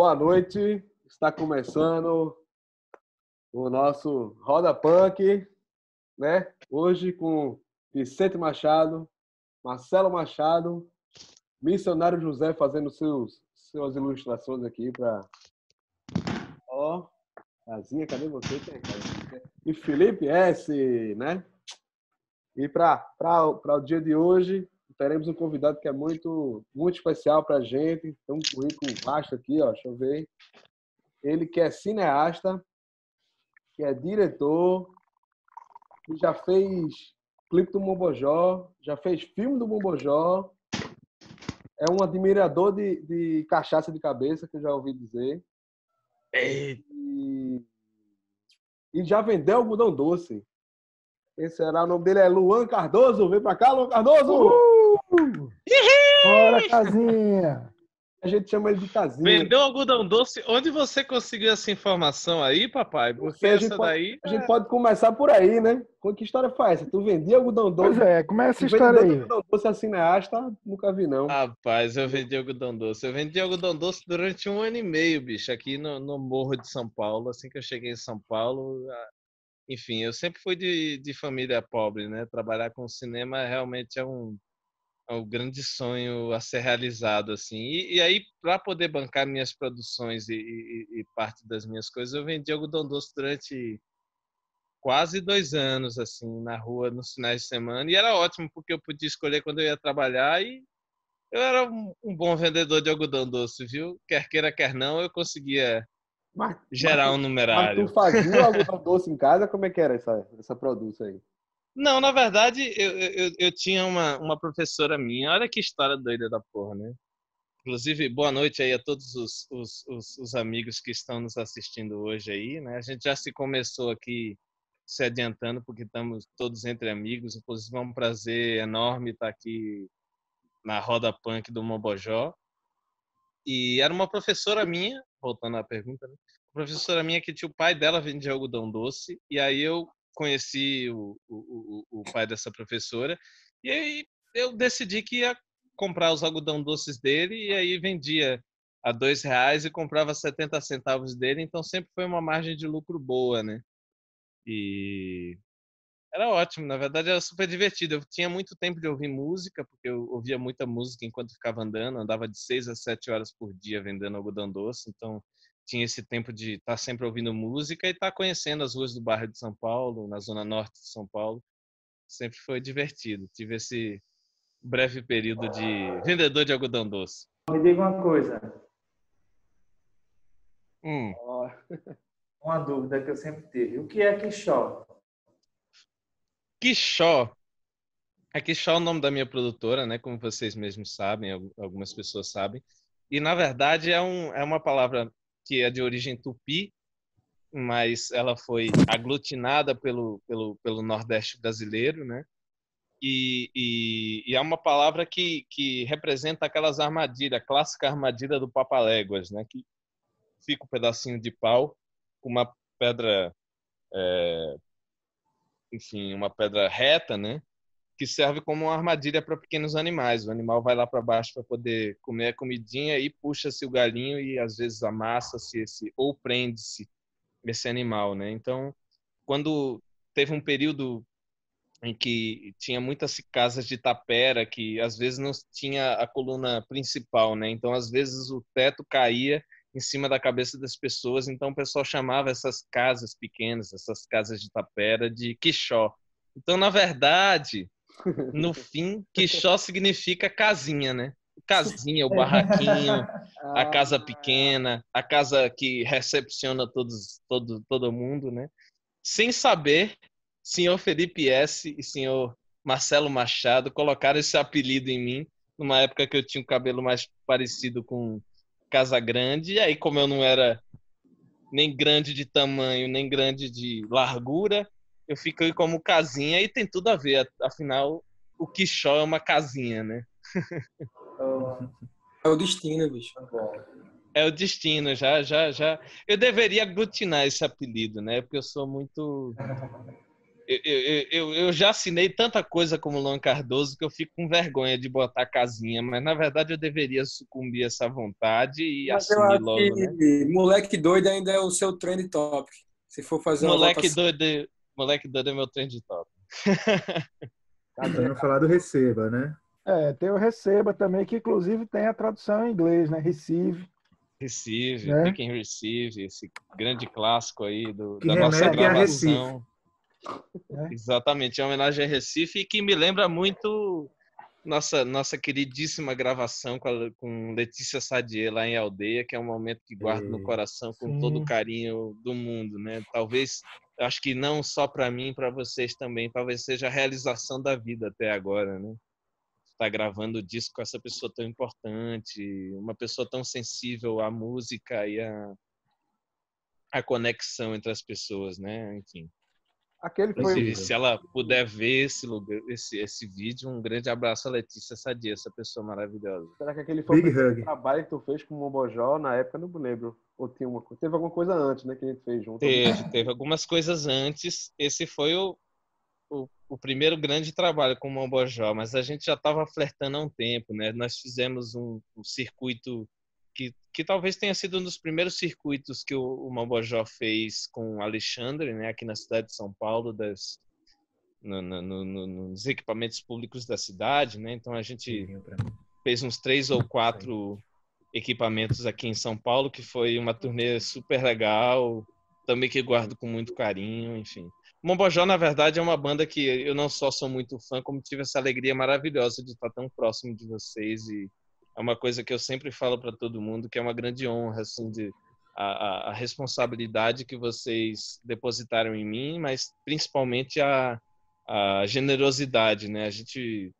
boa noite. Está começando o nosso Roda Punk, né? Hoje com Vicente Machado, Marcelo Machado, Missionário José fazendo seus suas ilustrações aqui para ó, casinha, cadê você? E Felipe S, né? E para o dia de hoje, teremos um convidado que é muito, muito especial para a gente. Tem um currículo vasto aqui, ó, deixa eu ver. Ele que é cineasta, que é diretor, que já fez clipe do Mombojó, já fez filme do Mombojó, é um admirador de, de cachaça de cabeça, que eu já ouvi dizer. E, e já vendeu algodão doce. Esse será o nome dele é Luan Cardoso. Vem pra cá, Luan Cardoso! Bora, casinha! A gente chama ele de casinha. Vendeu algodão doce. Onde você conseguiu essa informação aí, papai? Porque a gente, pode, daí... a gente pode começar por aí, né? Que história foi essa? Tu vendia algodão doce? Pois é, como é essa história aí? algodão doce assim cineasta, nunca vi, não. Rapaz, eu vendi algodão doce. Eu vendi algodão doce durante um ano e meio, bicho, aqui no, no Morro de São Paulo. Assim que eu cheguei em São Paulo, enfim, eu sempre fui de, de família pobre, né? Trabalhar com cinema realmente é um é um grande sonho a ser realizado assim. E, e aí para poder bancar minhas produções e, e, e, parte das minhas coisas eu vendi algodão doce durante quase dois anos assim na rua nos finais de semana. E era ótimo porque eu podia escolher quando eu ia trabalhar e eu era um, um bom vendedor de algodão doce viu? Quer queira quer não eu conseguia mas, gerar mas, um numerário mas tu fazia algodão doce em casa? Como é que era essa essa produção aí não, na verdade, eu, eu, eu tinha uma, uma professora minha. Olha que história doida da porra, né? Inclusive, boa noite aí a todos os, os, os, os, amigos que estão nos assistindo hoje aí, né? A gente já se começou aqui se adiantando, porque estamos todos entre amigos. Inclusive, é um prazer enorme estar aqui na roda punk do Mobojó. E era uma professora minha, voltando à pergunta, né? Uma professora minha que tinha o pai dela vendia algodão doce, e aí eu conheci o, o, o, pai dessa professora e aí eu decidi que ia comprar os algodão doces dele e aí vendia a dois reais e comprava 70 centavos dele, então sempre foi uma margem de lucro boa, né? E era ótimo, na verdade era super divertido. Eu tinha muito tempo de ouvir música, porque eu ouvia muita música enquanto ficava andando, andava de seis a sete horas por dia vendendo algodão doce, então tinha esse tempo de estar tá sempre ouvindo música e estar tá conhecendo as ruas do bairro de São Paulo, na zona norte de São Paulo. Sempre foi divertido. Tive esse breve período de vendedor de algodão doce. Me diga uma coisa. Hum. Uma dúvida que eu sempre tive. O que é Quixó? Quixó. A Quixó é o nome da minha produtora, né? Como vocês mesmos sabem, algumas pessoas sabem. E, na verdade, é, um, é uma palavra que é de origem tupi, mas ela foi aglutinada pelo, pelo, pelo Nordeste brasileiro, né? E, e, e, é uma palavra que, que representa aquelas armadilhas, a clássica armadilha do papaléguas, né? Que fica um pedacinho de pau com uma pedra, é, enfim, uma pedra reta, né? Que serve como uma armadilha para pequenos animais. O animal vai lá para baixo para poder comer a comidinha e puxa-se o galinho e às vezes amassa-se esse ou prende-se esse animal, né? Então, quando teve um período em que tinha muitas casas de tapera que às vezes não tinha a coluna principal, né? Então, às vezes o teto caía em cima da cabeça das pessoas, então o pessoal chamava essas casas pequenas, essas casas de tapera de quixó. Então, na verdade, no fim, Quixó significa casinha, né? Casinha, o barraquinho, a casa ah. pequena, a casa que recepciona todos, todo, todo mundo, né? Sem saber, senhor Felipe S. e senhor Marcelo Machado colocaram esse apelido em mim numa época que eu tinha um cabelo mais parecido com Casa Grande, e aí como eu não era nem grande de tamanho, nem grande de largura, eu fiquei como casinha e tem tudo a ver. Afinal, o Quixó é uma casinha, né? É o destino, bicho. É o destino, já, já, já. Eu deveria aglutinar esse apelido, né? Porque eu sou muito. eu, eu, eu, eu já assinei tanta coisa como Luan Cardoso que eu fico com vergonha de botar casinha, mas na verdade eu deveria sucumbir essa vontade e Mas assumir logo, né? moleque doido ainda é o seu trend topic. Se for fazer uma Moleque votação- doido, moleque doido é meu trend top. Pra não falar do receba, né? É, tem o Receba também, que inclusive tem a tradução em inglês, né? Receive. Receive, Né? Pick and Receive, esse grande clássico aí do, Que da nossa gravação. Né? Exatamente, é uma homenagem a Recife e que me lembra muito nossa nossa queridíssima gravação com, a- com Letícia Sadier lá em Aldeia, que é um momento que guardo no É, coração com sim. todo o carinho do mundo, né? Talvez, acho que não só para mim, para vocês também, talvez seja a realização da vida até agora, né? Estar gravando o disco com essa pessoa tão importante, uma pessoa tão sensível à música e à, à conexão entre as pessoas, né? Enfim. Aquele foi. Inclusive, se ela puder ver esse, lugar, esse, esse vídeo, um grande abraço a Letícia Sadia, essa pessoa maravilhosa. Será que aquele foi o Big primeiro Hug. trabalho que tu fez com o Mobojó na época? Não me lembro. Ou tinha uma. Teve alguma coisa antes, né? Que a gente fez junto. Teve, teve algumas coisas antes. Esse foi o, o, o primeiro grande trabalho com o Mombojó, mas a gente já estava flertando há um tempo, né? Nós fizemos um, um circuito que, que talvez tenha sido um dos primeiros circuitos que o, o Mombojó fez com o Alexandre, né? Aqui na cidade de São Paulo, das, no- no- no- nos equipamentos públicos da cidade, né? Então a gente fez uns três ou quatro equipamentos aqui em São Paulo, que foi uma turnê super legal, também que guardo com muito carinho, enfim. Mombojó, na verdade, é uma banda que eu não só sou muito fã, como tive essa alegria maravilhosa de estar tão próximo de vocês e é uma coisa que eu sempre falo para todo mundo, que é uma grande honra, assim, de a, a- a responsabilidade que vocês depositaram em mim, mas principalmente a, a generosidade, né? A gente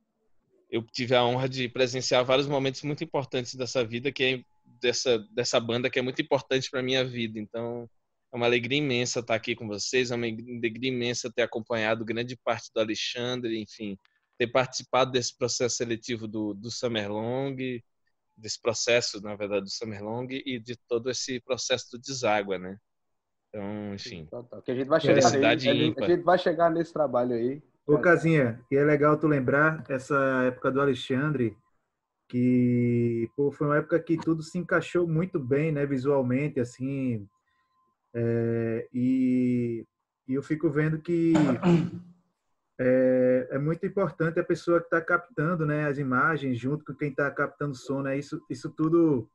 eu tive a honra de presenciar vários momentos muito importantes dessa vida, que é dessa dessa banda que é muito importante para minha vida. Então, é uma alegria imensa estar aqui com vocês, é uma alegria imensa ter acompanhado grande parte do Alexandre, enfim, ter participado desse processo seletivo do, do Summer Long, desse processo, na verdade, do Summer Long e de todo esse processo do Deságua, né? Então, enfim, Tá, tá. Que a gente vai chegar Felicidade nele, a gente- ímpar. a gente vai chegar nesse trabalho aí. Ô, Casinha, e é legal tu lembrar essa época do Alexandre, que pô, foi uma época que tudo se encaixou muito bem, né, visualmente, assim, é, e, e eu fico vendo que é, é muito importante a pessoa que está captando, né, as imagens junto com quem está captando o som, né, isso, isso tudo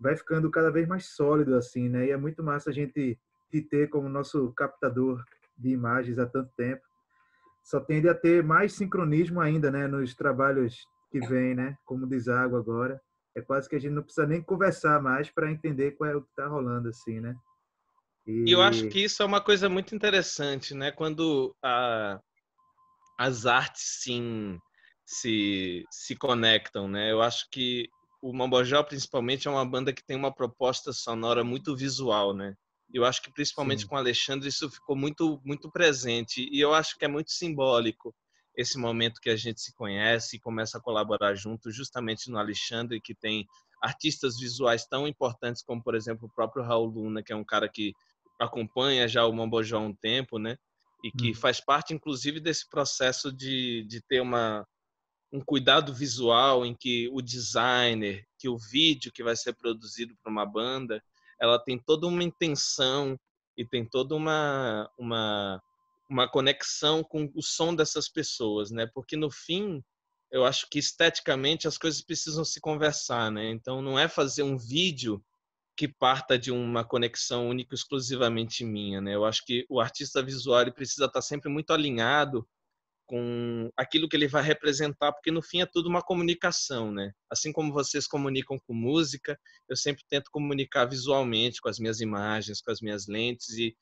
vai ficando cada vez mais sólido, assim, né, e é muito massa a gente te ter como nosso captador de imagens há tanto tempo só tende a ter mais sincronismo ainda, né, nos trabalhos que vêm, né, como deságua agora. É quase que a gente não precisa nem conversar mais para entender qual é o que está rolando, assim, né? E eu acho que isso é uma coisa muito interessante, né? Quando a- as artes sim se, se conectam, né? Eu acho que o Mambojó, principalmente, é uma banda que tem uma proposta sonora muito visual, né? Eu acho que principalmente Sim. com Alexandre isso ficou muito muito presente e eu acho que é muito simbólico esse momento que a gente se conhece e começa a colaborar junto, justamente no Alexandre que tem artistas visuais tão importantes como por exemplo o próprio Raul Luna, que é um cara que acompanha já o Mambojó há um tempo, né? E que Hum. faz parte, inclusive, desse processo de, de ter uma, um cuidado visual em que o designer, que o vídeo que vai ser produzido para uma banda, ela tem toda uma intenção e tem toda uma, uma, uma conexão com o som dessas pessoas, né? Porque no fim, eu acho que esteticamente as coisas precisam se conversar, né? Então não é fazer um vídeo que parta de uma conexão única exclusivamente minha, né? Eu acho que o artista visual precisa estar sempre muito alinhado com aquilo que ele vai representar, porque no fim é tudo uma comunicação, né? Assim como vocês comunicam com música, eu sempre tento comunicar visualmente com as minhas imagens, com as minhas lentes e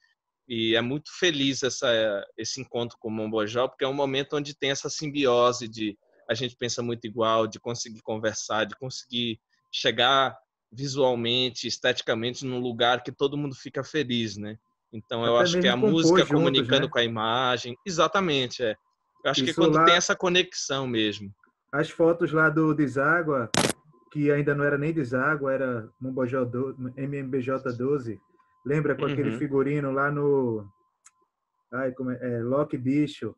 e é muito feliz essa, esse encontro com o Mombojó, porque é um momento onde tem essa simbiose de a gente pensa muito igual, de conseguir conversar, de conseguir chegar visualmente, esteticamente, num lugar que todo mundo fica feliz, né? Então eu Até acho que a mesmo compor música juntos, comunicando né? com a imagem, exatamente, é. Acho que Isso quando lá- tem essa conexão mesmo. As fotos lá do Deságua, que ainda não era nem Deságua, era Mombojó do- MMBJ 12, lembra com aquele Uhum. figurino lá no ai, como é, é, Loki Bicho,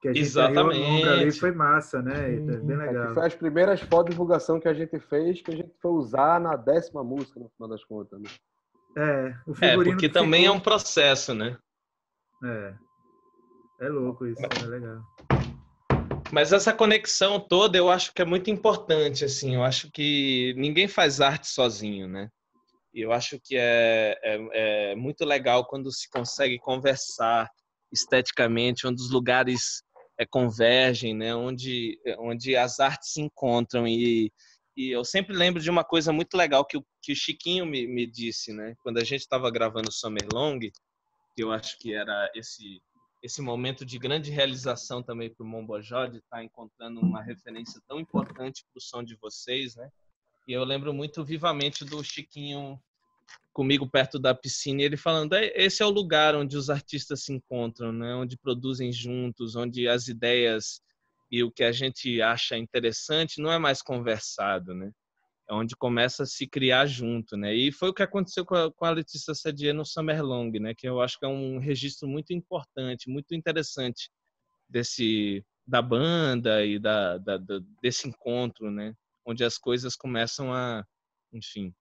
que a gente Exatamente. ali, foi massa, né? É bem É, que legal. foi as primeiras fotos de divulgação que a gente fez, que a gente foi usar na décima música, no final das contas. Né? É, o É, figurino porque que também é ficou- um processo, né? É. É louco isso, é legal. Mas essa conexão toda eu acho que é muito importante, assim. Eu acho que ninguém faz arte sozinho, né? E eu acho que é, é, é muito legal quando se consegue conversar esteticamente, onde os lugares é, convergem, né? Onde, onde as artes se encontram. E, e eu sempre lembro de uma coisa muito legal que o, que o Chiquinho me, me disse, né? Quando a gente estava gravando Summer Long, que eu acho que era esse esse momento de grande realização também para o Mombojó, de estar encontrando uma referência tão importante para o som de vocês, né? E eu lembro muito vivamente do Chiquinho comigo perto da piscina, e ele falando: "É, esse é o lugar onde os artistas se encontram, né? Onde produzem juntos, onde as ideias e o que a gente acha interessante não é mais conversado, né? É onde começa a se criar junto, né? E foi o que aconteceu com a, com a Letícia Sadier no Summer Long, né? Que eu acho que é um registro muito importante, muito interessante desse da banda e da, da, da- desse encontro, né? Onde as coisas começam a, enfim,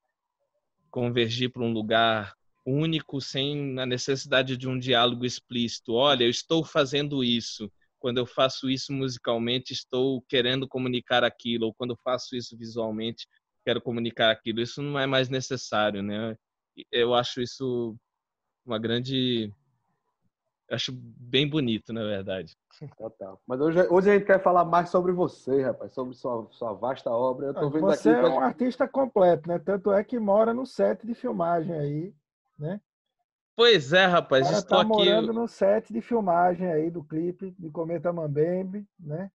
convergir para um lugar único sem a necessidade de um diálogo explícito. Olha, eu estou fazendo isso. Quando eu faço isso musicalmente, estou querendo comunicar aquilo. Ou quando eu faço isso visualmente, quero comunicar aquilo. Isso não é mais necessário, né? Eu acho isso uma grande. Acho bem bonito, na verdade. Total. Mas hoje, hoje a gente quer falar mais sobre você, rapaz, sobre sua, sua vasta obra. Eu tô vendo Você aqui. é um artista completo, né? Tanto é que mora no set de filmagem aí. Pois é, rapaz, cara estou tá aqui. morando no set de filmagem aí do clipe de Cometa Mambembe, né?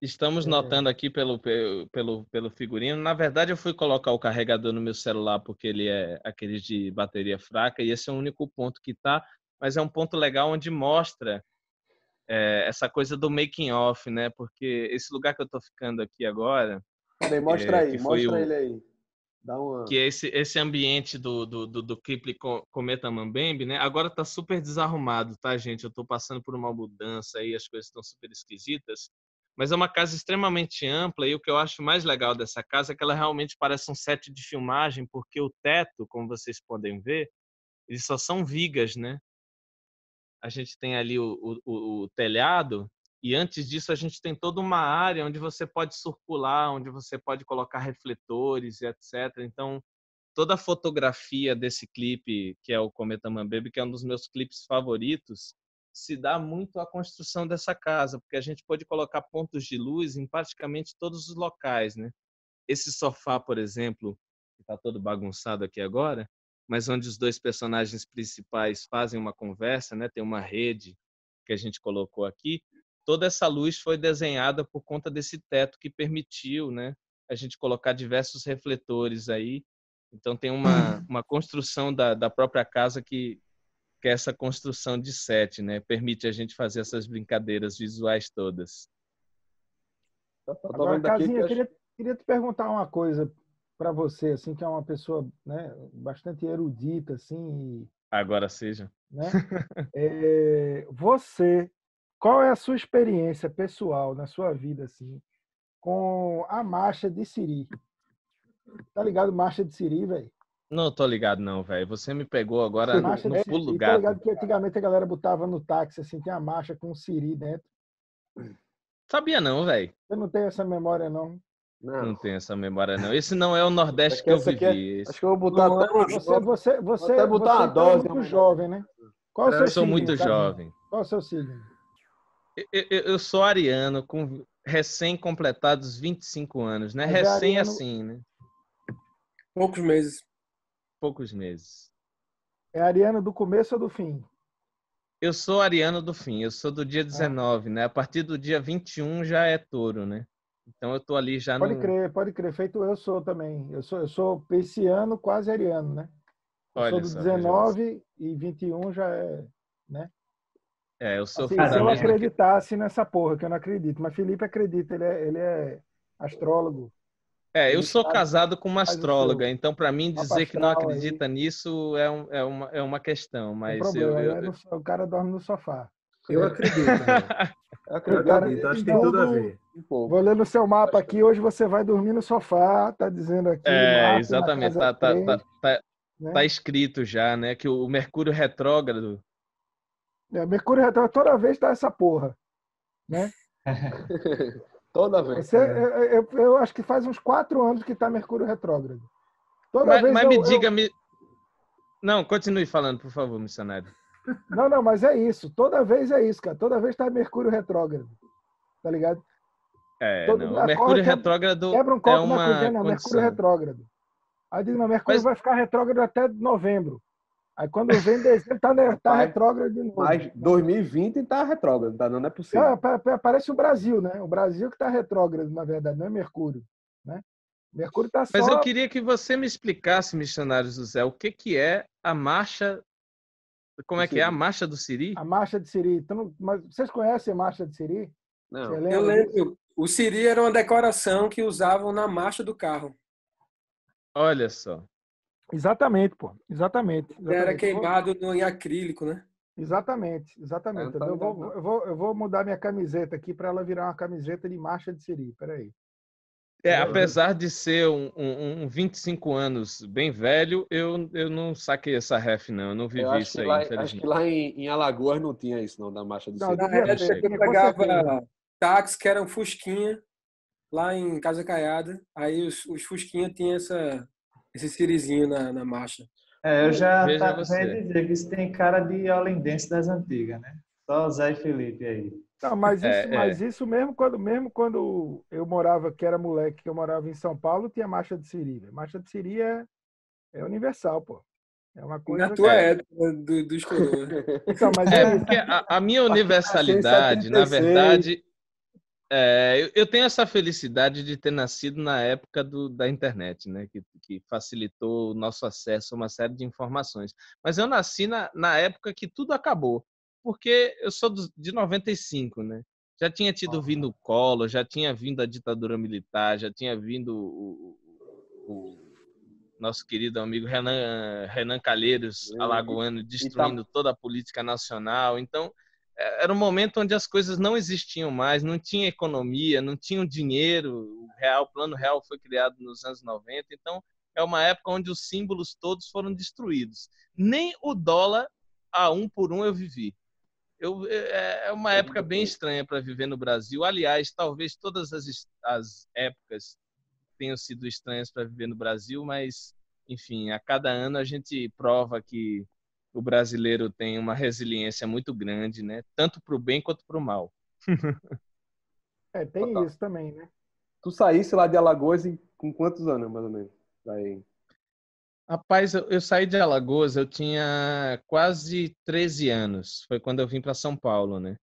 Estamos É. notando aqui pelo, pe- pelo, pelo figurino. Na verdade, eu fui colocar o carregador no meu celular porque ele é aquele de bateria fraca e esse é o único ponto que tá. Mas é um ponto legal onde mostra é, essa coisa do making off, né? Porque esse lugar que eu tô ficando aqui agora, Peraí, mostra é, aí, mostra o- ele aí. Dá uma. que é esse, esse ambiente do, do, do, do Cometa Mambembe, né? Agora tá super desarrumado, tá, gente? Eu tô passando por uma mudança aí, as coisas estão super esquisitas. Mas é uma casa extremamente ampla e o que eu acho mais legal dessa casa é que ela realmente parece um set de filmagem, porque o teto, como vocês podem ver, eles só são vigas, né? A gente tem ali o, o, o- telhado e antes disso a gente tem toda uma área onde você pode circular, onde você pode colocar refletores e etc. Então, toda a fotografia desse clipe, que é o Cometa Mambebe, que é um dos meus clipes favoritos, se dá muito à construção dessa casa, porque a gente pode colocar pontos de luz em praticamente todos os locais, né? Esse sofá, por exemplo, que está todo bagunçado aqui agora, mas onde os dois personagens principais fazem uma conversa, né? Tem uma rede que a gente colocou aqui. Toda essa luz foi desenhada por conta desse teto que permitiu, né? A gente colocar diversos refletores aí. Então tem uma, uma construção da, da própria casa que, que é essa construção de set, né? Permite a gente fazer essas brincadeiras visuais todas. Agora, Casinha, que eu queria, queria te perguntar uma coisa para você, assim, que é uma pessoa né, bastante erudita, assim, Agora seja. né? É, você, qual é a sua experiência pessoal na sua vida, assim, com a marcha de Siri? Tá ligado? Marcha de Siri, velho? Não tô ligado não, velho. Você me pegou agora no, Marcha no pulo do. Tá gato. ligado que antigamente a galera botava no táxi, assim, tem a marcha com Siri dentro. Sabia não, velho. Você não tem essa memória, não? Não. Não tenho essa memória não. Esse não é o Nordeste que eu é- vivi. Esse- Acho que eu vou botar Não, até Você, você, você, até botar você uma é dose, muito né? jovem, né? Qual é o seu Eu sou signo, muito Casinha? jovem. Qual é o seu signo? Eu, eu- eu sou ariano, com recém-completados 25 anos, né? Mas é Recém ariano- assim, né? Poucos meses. Poucos meses. É Ariana do começo ou do fim? Eu sou ariano do fim, eu sou do Ah. dia 19, né? A partir do dia 21 já é touro, né? Então eu tô ali já Pode no... crer, pode crer. Feito eu sou também. Eu sou, eu sou pisciano, quase ariano, né? Eu Olha sou do só, 19 e 21 já é. É, eu sou Assim, se eu acreditasse nessa porra, que eu não acredito. Mas Felipe acredita, ele é, ele é astrólogo. É, eu sou casado com uma astróloga, então para mim mapa dizer que não astral aí. acredita nisso é, um- é uma, é uma questão, mas eu, problema, eu- né? No so- o cara dorme no sofá. Eu acredito. né? Eu Eu acredito Cara, acredito. Acho que tem então, tudo a ver. um. Vou ler no seu mapa aqui, hoje você vai dormir no sofá, tá dizendo aqui. É, na exatamente, tá, tá, três, tá, tá, né? tá escrito já, né, que o Mercúrio retrógrado É, Mercúrio retrógrado toda vez tá essa porra. Né? Toda vez. Você, eu, eu- eu acho que faz uns quatro anos que tá Mercúrio retrógrado. Toda Mas, vez mas eu- me eu- diga, me... Não, continue falando, por favor, missionário. Não, não, mas é isso. Toda vez é isso, cara. Toda vez tá Mercúrio retrógrado. Tá ligado? É, Todo não, o Mercúrio quebra- retrógrado Quebra um é copo na uma cozinha, não, Mercúrio retrógrado. Aí diz, não, Mercúrio Mas- vai ficar retrógrado até novembro. Aí quando vem dezembro, tá, ne- tá Mas- retrógrado de novo. Mas 2020 tá retrógrado, tá? Não é possível. É, pa- pa- parece o Brasil, né? O Brasil que tá retrógrado, na verdade, não é Mercúrio. Né? Mercúrio tá só. Mas eu queria que você me explicasse, missionário José, o que que é a marcha como é que é a marcha do Siri? A marcha de Siri. Então, não- mas vocês conhecem a marcha de Siri? Não. Eu lembro. O Siri era uma decoração que usavam na marcha do carro. Olha só. Exatamente, pô. Exatamente. Ele Era exatamente. queimado no- em acrílico, né? Exatamente, exatamente. Eu não Eu vou, não. eu, vou, eu vou mudar minha camiseta aqui para ela virar uma camiseta de marcha de Siri. Peraí. É, apesar de ser um, um, um 25 anos bem velho, eu, eu não saquei essa ref, não. Eu não vivi Eu isso aí, lá, acho infelizmente. que lá em, em Alagoas não tinha isso, não, da marcha Não, Siri. Época ter, eu pegava táxi que era um Fusquinha lá em Casa Caiada. Aí os, os Fusquinha tinham essa, esse Sirizinho na, na marcha. É, eu já, tá, você. já ia dizer que isso tem cara de holendense das antigas, né? Só Zé e Felipe aí. Não, mas isso, É, é. mas isso mesmo quando mesmo quando eu morava, que era moleque, que eu morava em São Paulo, tinha marcha de Siri. Marcha de Siri é, é universal, pô. É uma coisa. Na tua que- época do, dos coroas. Então, mas É, é, porque a, a minha universalidade, na 76. verdade, é, eu, tenho essa felicidade de ter nascido na época do, da internet, né? Que, que facilitou o nosso acesso a uma série de informações. Mas eu nasci na, na época que tudo acabou, porque eu sou dos- de 95, né? Já tinha tido vindo o Collor, já tinha vindo a ditadura militar, já tinha vindo o, o- o nosso querido amigo Renan, Renan Calheiros, alagoano, destruindo toda a política nacional. Então, era um momento onde as coisas não existiam mais, não tinha economia, não tinha dinheiro, o real, o plano real foi criado nos anos 90, então é uma época onde os símbolos todos foram destruídos. Nem o dólar a um por um eu vivi. Eu, é é uma época bem estranha para viver no Brasil. Aliás, talvez todas as, as épocas tenham sido estranhas para viver no Brasil, mas, enfim, a cada ano a gente prova que o brasileiro tem uma resiliência muito grande, né? Tanto para o bem quanto para o mal. é, tem Total. isso também, né? Tu saísse lá de Alagoas em- com quantos anos, mais ou menos? Daí. Rapaz, eu, eu saí de Alagoas, eu tinha quase 13 anos. Foi quando eu vim para São Paulo, né?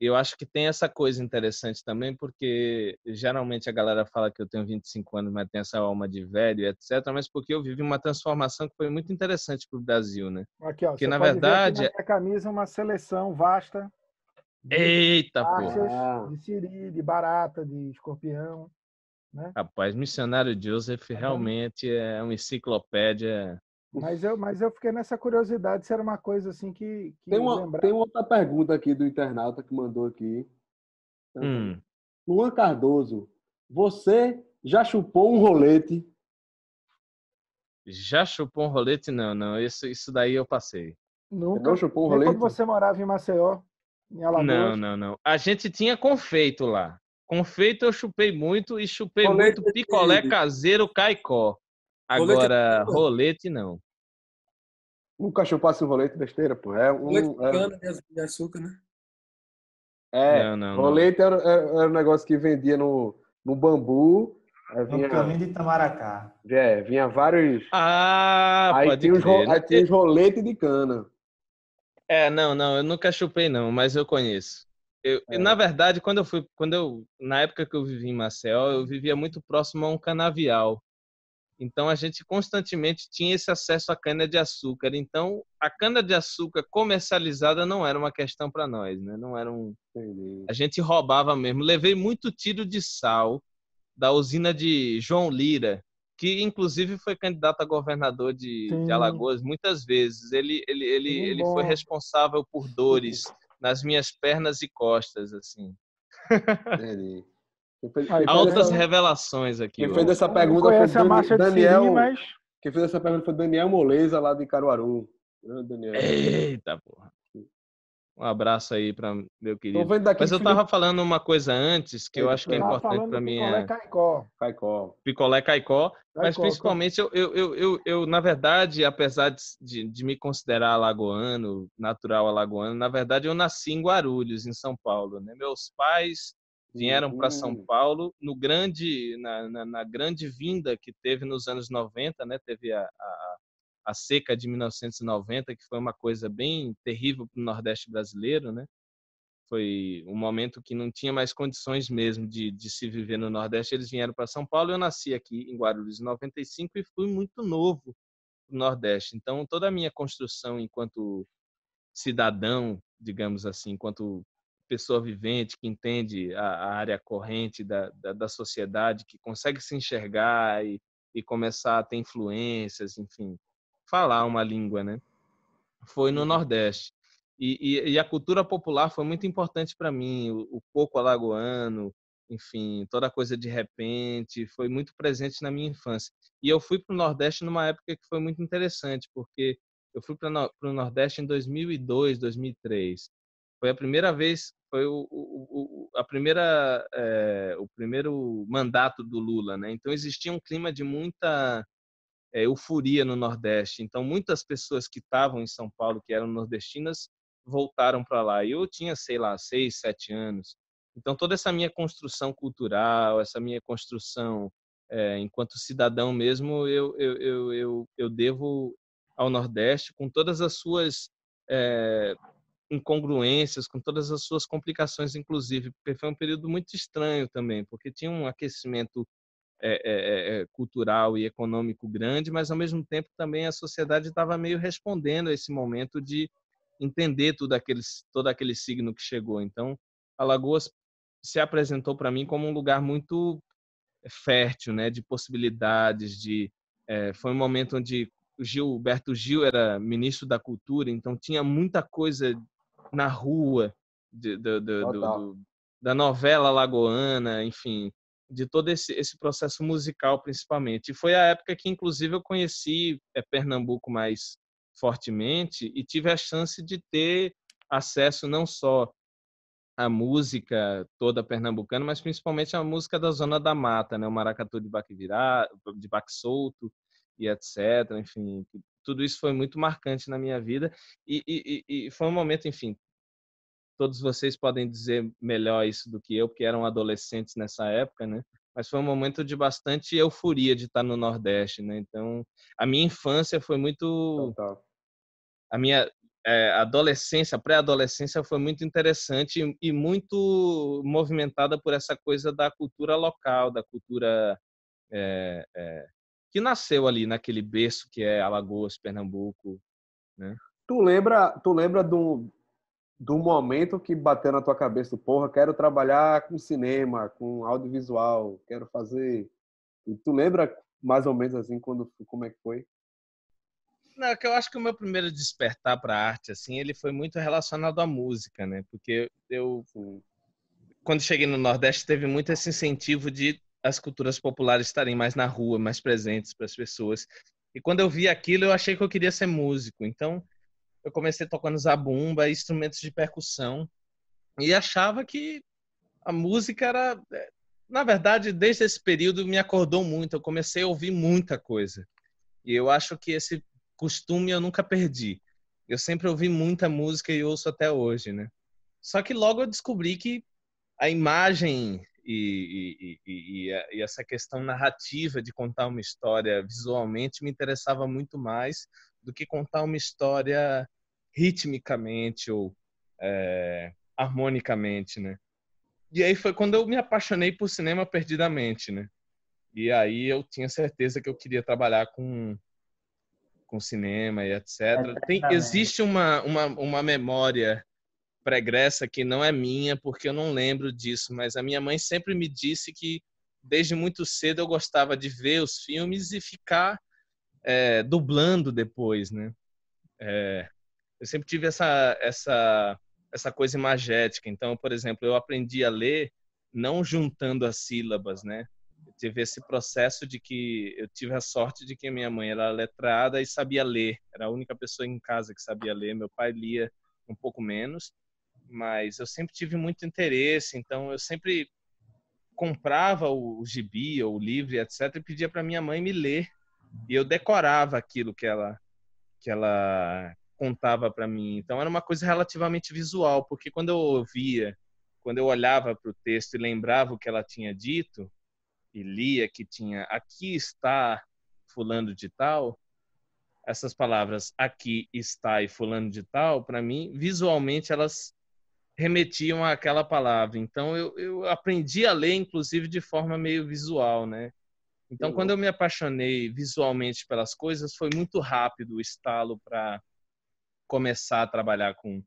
Eu acho que tem essa coisa interessante também, porque geralmente a galera fala que eu tenho 25 anos, mas tem essa alma de velho, etc. Mas porque eu vivi uma transformação que foi muito interessante para o Brasil, né? Aqui, ó. Porque, você na pode ver aqui verdade, na minha camisa uma seleção vasta de Eita, pô! Ah. de Siri, de barata, de escorpião. Rapaz, missionário Joseph vendo? realmente é uma enciclopédia. Mas eu, mas eu fiquei nessa curiosidade se era uma coisa assim que, que Tem uma, lembrava. tem outra pergunta aqui do internauta que mandou aqui. Hum. Luan Cardoso, você já chupou um rolete? Já chupou um rolete? Não, não. Isso, isso daí eu passei. Nunca. Não chupou um Nem rolete? quando você morava em Maceió, em Alagoas. Não, não, não. A gente tinha confeito lá. Confeito eu chupei muito e chupei Rolete muito picolé caseiro caicó. Rolete Agora, rolete não. Nunca chupasse um rolete besteira, pô. É um. de É, cana de de açúcar, né? é, Não, não, não. rolete era, era, era um negócio que vendia no, no bambu. Aí No vinha, caminho de Itamaracá. é, vinha vários. Ah, aí, pode tinha os, crer. aí tinha os roletes de cana. É, não, não, eu nunca chupei não, mas eu conheço. Eu, É. Na verdade, quando eu fui, quando eu, na época que eu vivi em Maceió, eu vivia muito próximo a um canavial. Então a gente constantemente tinha esse acesso à cana de açúcar. Então a cana de açúcar comercializada não era uma questão para nós, né? Não era um, Entendi. a gente roubava mesmo. Levei muito tiro de sal da usina de João Lira, que inclusive foi candidato a governador de, de. Alagoas muitas vezes. Ele, ele, ele, ele bom. foi responsável por dores nas minhas pernas e costas, assim. Entendi. Fez, Altas essa, revelações aqui. quem fez essa pergunta foi Dan- Daniel. Siri, mas Quem fez essa pergunta foi Daniel Moleza, lá de Caruaru. Daniel. Eita, porra. Um abraço aí para meu Tô querido. vendo daqui Mas eu Felipe tava falando uma coisa antes que eu Eita, acho que é tava importante para mim picolé é Caicó. Caicó. picolé caicó, mas Caicó, principalmente eu, eu, eu, eu, eu, na verdade, apesar de, de, de me considerar alagoano, natural alagoano, na verdade eu nasci em Guarulhos, em São Paulo, né? Meus pais vieram para São. Paulo no grande na, na, na grande vinda que teve nos anos 90, né? Teve a, a, a seca de 1990, que foi uma coisa bem terrível para o Nordeste brasileiro, né? Foi um momento que não tinha mais condições mesmo de, de se viver no Nordeste. Eles vieram para São Paulo. Eu nasci aqui em Guarulhos em 95 e fui muito novo no Nordeste. Então, toda a minha construção enquanto cidadão, digamos assim, enquanto pessoa vivente que entende a, a área corrente da, da, da sociedade, que consegue se enxergar e, e começar a ter influências, enfim, falar uma língua, né? Foi no Nordeste. E, e, e a cultura popular foi muito importante para mim, o, o coco alagoano, enfim, toda coisa de repente, foi muito presente na minha infância. E eu fui para o Nordeste numa época que foi muito interessante, porque eu fui para o Nordeste em 2002, 2003. Foi a primeira vez, foi o, o, o a primeira, é, o primeiro mandato do Lula, né? Então existia um clima de muita é, euforia no Nordeste. Então muitas pessoas que estavam em São Paulo, que eram nordestinas, voltaram para lá. E eu tinha, sei lá, seis, sete anos. Então toda essa minha construção cultural, essa minha construção é, enquanto cidadão mesmo, eu, eu, eu, eu, eu devo ao Nordeste com todas as suas é, incongruências, com todas as suas complicações, inclusive, porque foi um período muito estranho também, porque tinha um aquecimento é, é, cultural e econômico grande, mas ao mesmo tempo também a sociedade estava meio respondendo a esse momento de entender tudo aquele, todo aquele signo que chegou. Então, Alagoas se apresentou para mim como um lugar muito fértil, né, de possibilidades, de é, foi um momento onde Gilberto Gil era ministro da Cultura, então tinha muita coisa na rua de, de, de, do, da novela lagoana, enfim, de todo esse, esse processo musical principalmente. E foi a época que, inclusive, eu conheci é, Pernambuco mais fortemente e tive a chance de ter acesso não só à música toda pernambucana, mas principalmente à música da Zona da Mata, né? o maracatu de baque virado, de baque solto, e etc. Enfim, tudo isso foi muito marcante na minha vida e, e, e, foi um momento, enfim, todos vocês podem dizer melhor isso do que eu, porque eram adolescentes nessa época, né? Mas foi um momento de bastante euforia de estar no Nordeste, né? Então, a minha infância foi muito, Total. a minha é, adolescência, pré-adolescência foi muito interessante e, muito movimentada por essa coisa da cultura local, da cultura é, é, que nasceu ali naquele berço que é Alagoas, Pernambuco, né? Tu lembra, tu lembra do, do momento que bateu na tua cabeça, porra, quero trabalhar com cinema, com audiovisual, quero fazer. E tu lembra mais ou menos assim quando como é que foi? Não, é que eu acho que o meu primeiro despertar para arte assim, ele foi muito relacionado à música, né? Porque eu quando cheguei no Nordeste teve muito esse incentivo de as culturas populares estarem mais na rua, mais presentes para as pessoas. E quando eu vi aquilo, eu achei que eu queria ser músico. Então, eu comecei tocando zabumba, instrumentos de percussão, e achava que a música era. Na verdade, desde esse período me acordou muito. Eu comecei a ouvir muita coisa. E eu acho que esse costume eu nunca perdi. Eu sempre ouvi muita música e ouço até hoje, né? Só que logo eu descobri que a imagem e, e, e, e, essa questão narrativa de contar uma história visualmente me interessava muito mais do que contar uma história ritmicamente ou é, harmonicamente, né? E aí foi quando eu me apaixonei por cinema perdidamente, né? E aí eu tinha certeza que eu queria trabalhar com com cinema e etc. Tem, existe uma, uma, uma memória pregressa que não é minha, porque eu não lembro disso, mas a minha mãe sempre me disse que desde muito cedo eu gostava de ver os filmes e ficar é, dublando depois, né? É, eu sempre tive essa essa essa coisa imagética. Então, por exemplo, eu aprendi a ler não juntando as sílabas, né? Eu tive esse processo de que eu tive a sorte de que minha mãe era letrada e sabia ler. Era a única pessoa em casa que sabia ler. Meu pai lia um pouco menos, mas eu sempre tive muito interesse. Então, eu sempre comprava o gibi ou o livro, etc, e pedia para minha mãe me ler. E eu decorava aquilo que ela que ela contava para mim. Então era uma coisa relativamente visual, porque quando eu ouvia, quando eu olhava para o texto e lembrava o que ela tinha dito e lia que tinha aqui está fulano de tal, essas palavras aqui está e fulano de tal, para mim, visualmente elas remetiam àquela palavra. Então eu, eu aprendi a ler, inclusive, de forma meio visual, né? Então, quando eu me apaixonei visualmente pelas coisas, foi muito rápido o estalo para começar a trabalhar com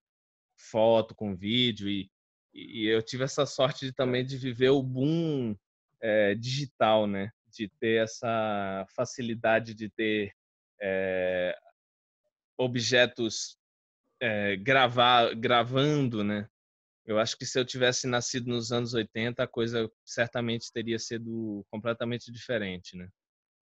foto, com vídeo e, e eu tive essa sorte de, também de viver o boom é, digital, né? De ter essa facilidade de ter é, objetos é, gravar, gravando, né? Eu acho que se eu tivesse nascido nos anos 80, a coisa certamente teria sido completamente diferente, né?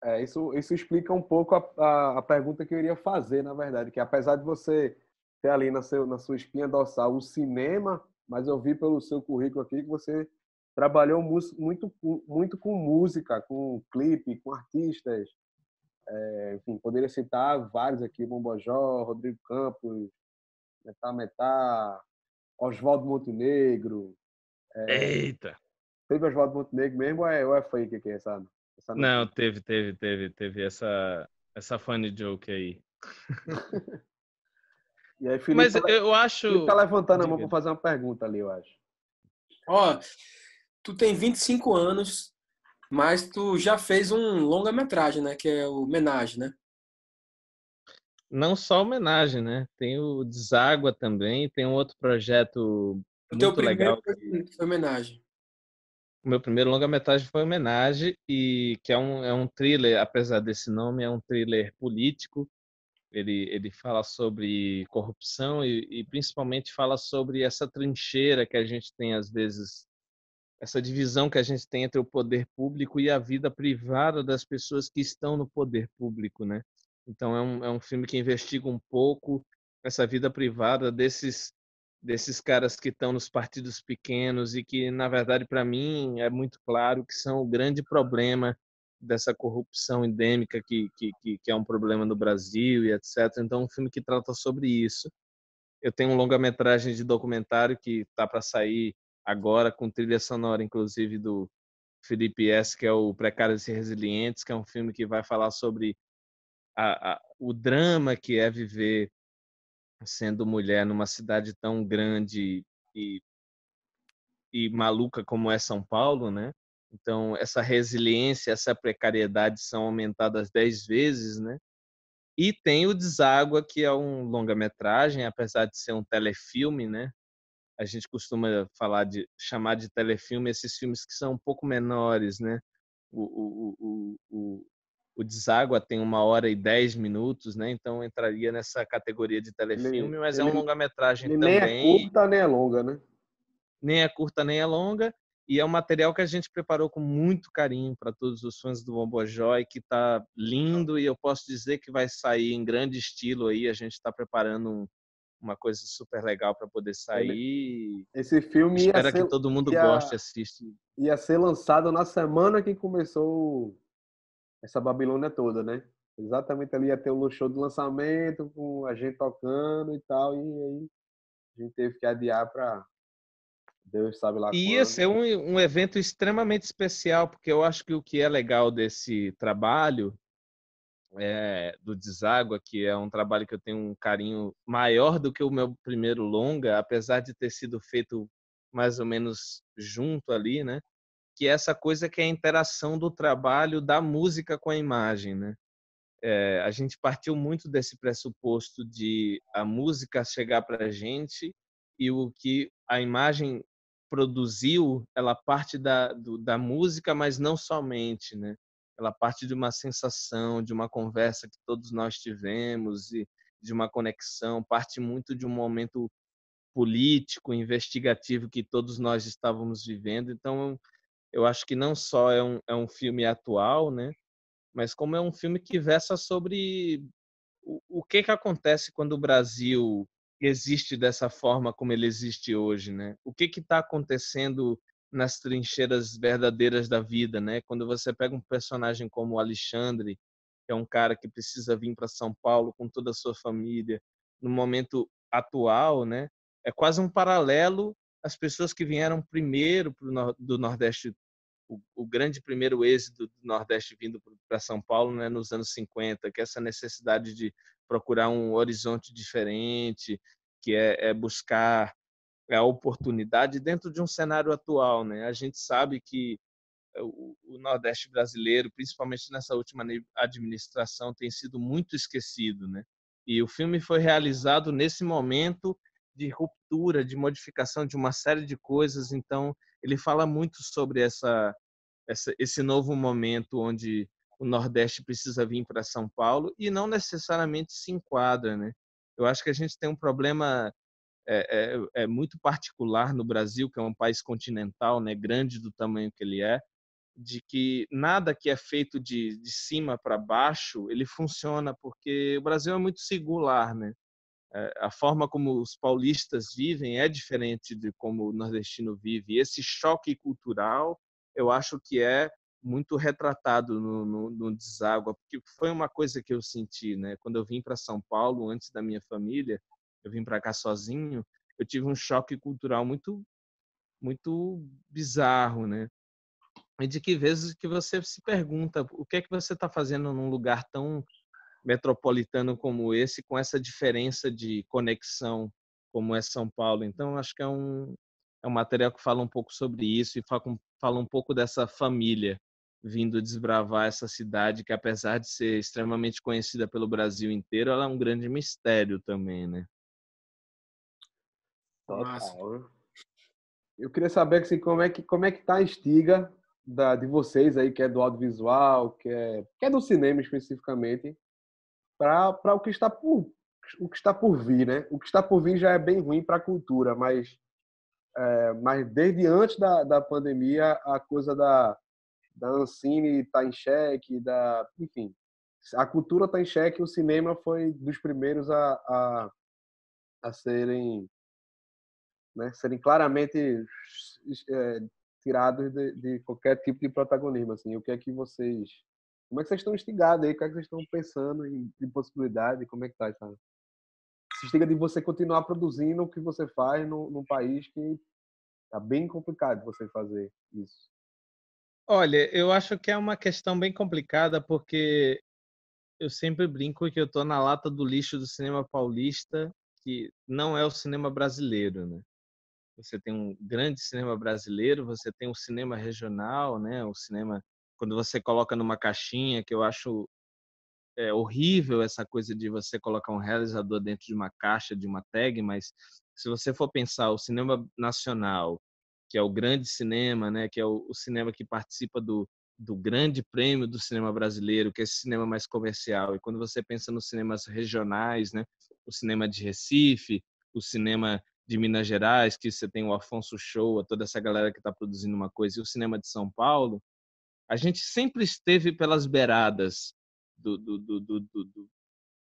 É, isso, isso explica um pouco a, a, a, pergunta que eu iria fazer, na verdade, que apesar de você ter ali na, seu, na sua espinha dorsal o cinema, mas eu vi pelo seu currículo aqui que você trabalhou muito, muito com música, com clipe, com artistas. É, enfim, poderia citar vários aqui, Bombojó, Rodrigo Campos, Metá Metá, Oswaldo Montenegro. É, Eita! Teve Oswaldo Montenegro mesmo ou é, ou é fake aqui, sabe? Não, teve, teve, teve, teve essa, essa funny joke aí. e aí Felipe Mas tá, eu acho. Felipe tá levantando a mão para fazer uma pergunta ali, eu acho. Ó, tu tem 25 anos, mas tu já fez um longa-metragem, né? Que é o Homenagem, né? Não só homenagem, né? Tem o Deságua também, tem um outro projeto o muito legal. Foi homenagem. O meu primeiro longa-metragem foi homenagem e que é um, é um thriller, apesar desse nome, é um thriller político. Ele, ele fala sobre corrupção e, e principalmente fala sobre essa trincheira que a gente tem às vezes, essa divisão que a gente tem entre o poder público e a vida privada das pessoas que estão no poder público, né? Então é um, é um filme que investiga um pouco essa vida privada desses desses caras que estão nos partidos pequenos e que, na verdade, para mim é muito claro que são o grande problema dessa corrupção endêmica que, que, que é um problema no Brasil e etc. Então, é um filme que trata sobre isso. Eu tenho um longa-metragem de documentário que está para sair agora, com trilha sonora, inclusive, do Felipe S., que é o Precários e Resilientes, que é um filme que vai falar sobre a, a, o drama que é viver sendo mulher numa cidade tão grande e, e maluca como é São Paulo, né? Então, essa resiliência, essa precariedade são aumentadas dez vezes, né? E tem o Deságua, que é um longa-metragem, apesar de ser um telefilme, né? A gente costuma falar de chamar de telefilme esses filmes que são um pouco menores, né? O, o, o, o Deságua tem uma hora e dez minutos, né? Então entraria nessa categoria de telefilme, mas ele, é um longa-metragem também. Nem é curta nem é longa, né? Nem é curta nem é longa. E é um material que a gente preparou com muito carinho para todos os fãs do Bombojói, que está lindo e eu posso dizer que vai sair em grande estilo aí. A gente está preparando um, uma coisa super legal para poder sair. Esse filme ser, que todo mundo ia, goste e assista. Ia ser lançado na semana que começou essa Babilônia toda, né? Exatamente ali ia ter o show de lançamento, com a gente tocando e tal, e aí a gente teve que adiar para Deus sabe lá e Ia ser um, um evento extremamente especial, porque eu acho que o que é legal desse trabalho é, do Deságua, que é um trabalho que eu tenho um carinho maior do que o meu primeiro longa, apesar de ter sido feito mais ou menos junto ali, né? Que é essa coisa que é a interação do trabalho da música com a imagem, né? É, a gente partiu muito desse pressuposto de a música chegar para a gente e o que a imagem produziu, ela parte da, do, da música, mas não somente, né? Ela parte de uma sensação, de uma conversa que todos nós tivemos e de uma conexão, parte muito de um momento político, investigativo que todos nós estávamos vivendo. Então, eu acho que não só é um, é um filme atual, né? Mas como é um filme que versa sobre o, o que que acontece quando o Brasil existe dessa forma como ele existe hoje, né? O que está acontecendo nas trincheiras verdadeiras da vida, né? Quando você pega um personagem como o Alexandre, que é um cara que precisa vir para São Paulo com toda a sua família, no momento atual, né? É quase um paralelo às pessoas que vieram primeiro do Nordeste, o, grande primeiro êxito do Nordeste vindo para São Paulo, né? Nos anos 50, que é essa necessidade de procurar um horizonte diferente, que é, é buscar a oportunidade dentro de um cenário atual, né? A gente sabe que o, o Nordeste brasileiro, principalmente nessa última administração, tem sido muito esquecido, né? E o filme foi realizado nesse momento de ruptura, de modificação de uma série de coisas. Então, ele fala muito sobre essa, essa esse novo momento onde o Nordeste precisa vir para São Paulo e não necessariamente se enquadra, né? Eu acho que a gente tem um problema é, é, é, muito particular no Brasil, que é um país continental, né, grande do tamanho que ele é, de que nada que é feito de, de cima para baixo ele funciona, porque o Brasil é muito singular, né? A forma como os paulistas vivem é diferente de como o nordestino vive. Esse choque cultural, eu acho que é muito retratado no, no, no Deságua, porque foi uma coisa que eu senti, né? Quando eu vim para São Paulo, antes da minha família, eu vim para cá sozinho, eu tive um choque cultural muito, muito bizarro, né? E de que vezes que você se pergunta o que é que você está fazendo num lugar tão metropolitano como esse, com essa diferença de conexão como é São Paulo. Então, acho que é um, é um material que fala um pouco sobre isso e fala, fala um pouco dessa família vindo desbravar essa cidade que, apesar de ser extremamente conhecida pelo Brasil inteiro, ela é um grande mistério também, né? Total. Eu queria saber assim, como é que como é que tá a estiga da, de vocês aí que é do audiovisual, que é que é do cinema especificamente, para o que está por o que está por vir, né? O que está por vir já é bem ruim para a cultura, mas é, mas desde antes da, da pandemia a coisa da da Ancine está em xeque, da, enfim, a cultura está em xeque. O cinema foi dos primeiros a, a, a serem, né, serem claramente é, tirados de, de, qualquer tipo de protagonismo. Assim, o que é que vocês, como é que vocês estão instigados aí? O que é que vocês estão pensando em, em possibilidade? Como é que tá, sabe? Se instiga de você continuar produzindo o que você faz no, num país que tá bem complicado você fazer isso. Olha, eu acho que é uma questão bem complicada porque eu sempre brinco que eu estou na lata do lixo do cinema paulista, que não é o cinema brasileiro, né? Você tem um grande cinema brasileiro, você tem um cinema regional, né? O cinema quando você coloca numa caixinha, que eu acho é horrível essa coisa de você colocar um realizador dentro de uma caixa, de uma tag, mas se você for pensar o cinema nacional, que é o grande cinema, né, que é o, o cinema que participa do, do grande prêmio do cinema brasileiro, que é esse cinema mais comercial. E quando você pensa nos cinemas regionais, né, o cinema de Recife, o cinema de Minas Gerais, que você tem o Afonso Show, toda essa galera que está produzindo uma coisa, e o cinema de São Paulo, a gente sempre esteve pelas beiradas do, do, do, do,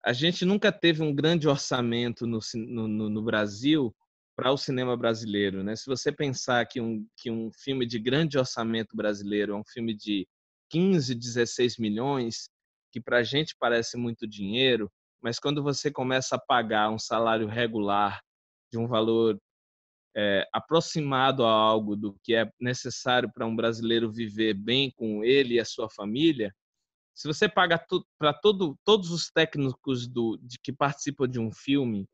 a gente nunca teve um grande orçamento no, no, no Brasil para o cinema brasileiro, né? Se você pensar que um, que um filme de grande orçamento brasileiro é um filme de 15, 16 milhões, que para a gente parece muito dinheiro, mas quando você começa a pagar um salário regular de um valor é, aproximado a algo do que é necessário para um brasileiro viver bem com ele e a sua família, se você paga para todo, todos os técnicos do, de, que participam de um filme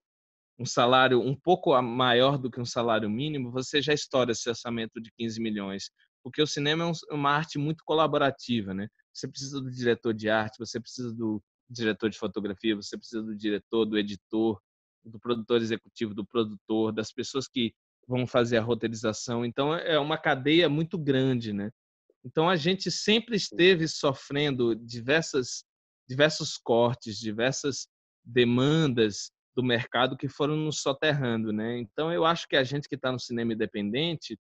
um salário um pouco maior do que um salário mínimo, você já estoura esse orçamento de 15 milhões. Porque o cinema é uma arte muito colaborativa, né? Você precisa do diretor de arte, você precisa do diretor de fotografia, você precisa do diretor, do editor, do produtor executivo, do produtor, das pessoas que vão fazer a roteirização. Então é uma cadeia muito grande, né? Então a gente sempre esteve sofrendo diversas diversos cortes, diversas demandas do mercado que foram nos soterrando, né? Então eu acho que a gente que está no cinema independente,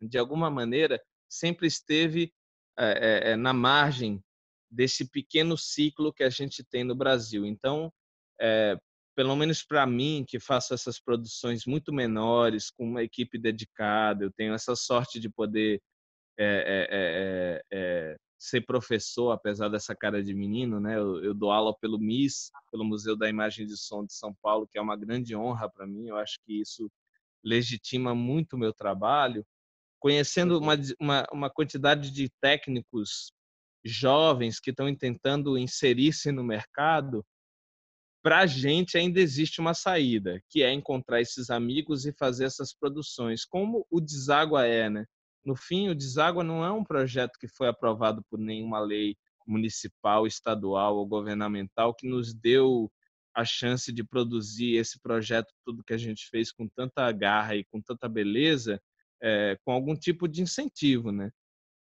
de alguma maneira, sempre esteve é, é, na margem desse pequeno ciclo que a gente tem no Brasil. Então, é, pelo menos para mim, que faço essas produções muito menores, com uma equipe dedicada, eu tenho essa sorte de poder é, é, ser professor, apesar dessa cara de menino, né? Eu, eu, dou aula pelo MIS, pelo Museu da Imagem de Som de São Paulo, que é uma grande honra para mim. Eu acho que isso legitima muito o meu trabalho. Conhecendo uma, uma, uma quantidade de técnicos jovens que estão tentando inserir-se no mercado, para a gente ainda existe uma saída, que é encontrar esses amigos e fazer essas produções, como o Deságua é, né? No fim, o Deságua não é um projeto que foi aprovado por nenhuma lei municipal, estadual ou governamental que nos deu a chance de produzir esse projeto, tudo que a gente fez com tanta garra e com tanta beleza, é, com algum tipo de incentivo, né?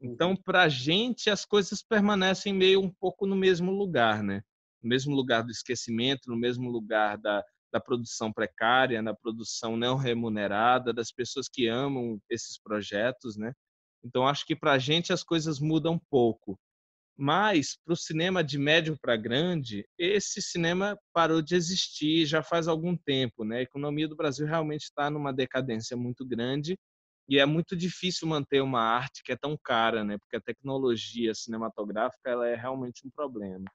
Então, uhum. para a gente, as coisas permanecem meio um pouco no mesmo lugar, né? No mesmo lugar do esquecimento, no mesmo lugar da, da produção precária, na produção não remunerada, das pessoas que amam esses projetos, né? Então acho que para a gente as coisas mudam pouco, mas para o cinema de médio para grande, esse cinema parou de existir já faz algum tempo, né? A economia do Brasil realmente está numa decadência muito grande e é muito difícil manter uma arte que é tão cara, né? Porque a tecnologia cinematográfica ela é realmente um problema